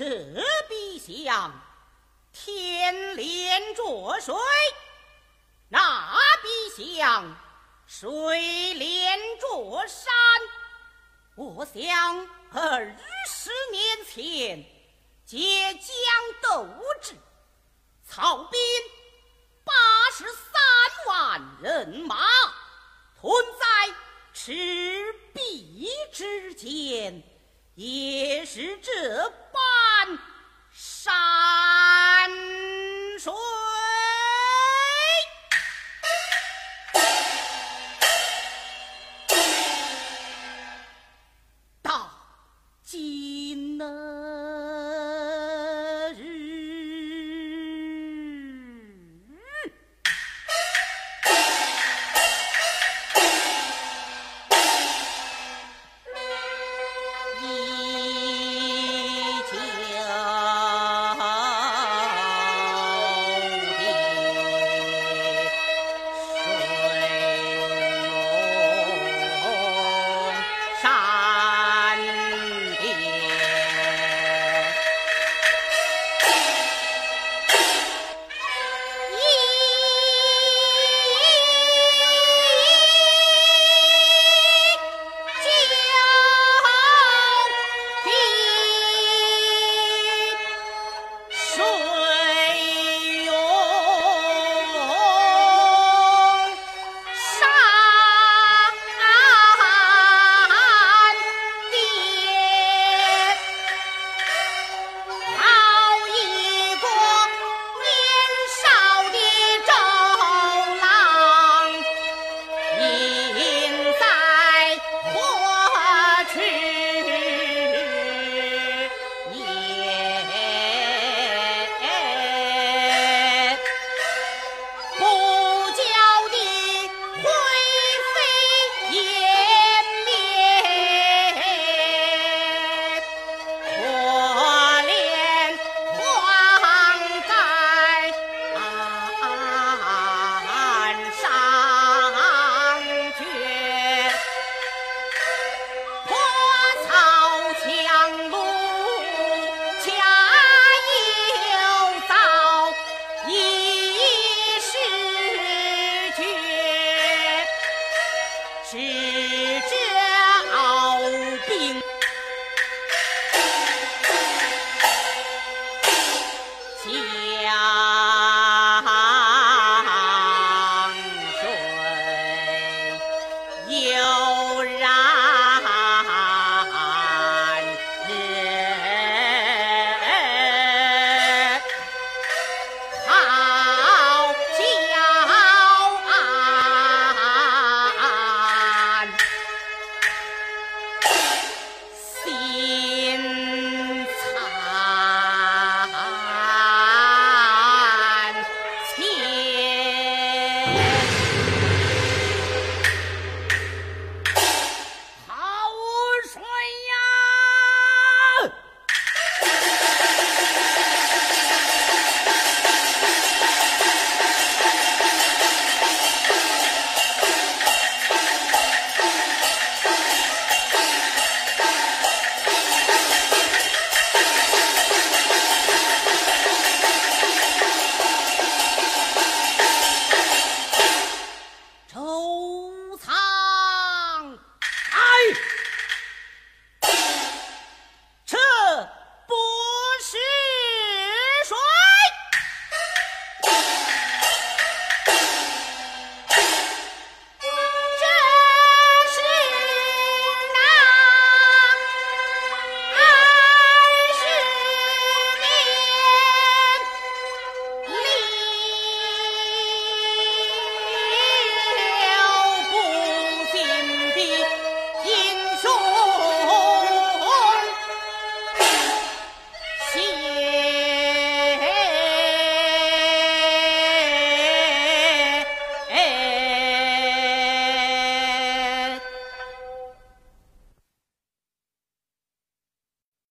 这笔像天连着水那笔像水连着山。我想二十年前皆江斗志曹兵八十三万人马屯在赤壁之间也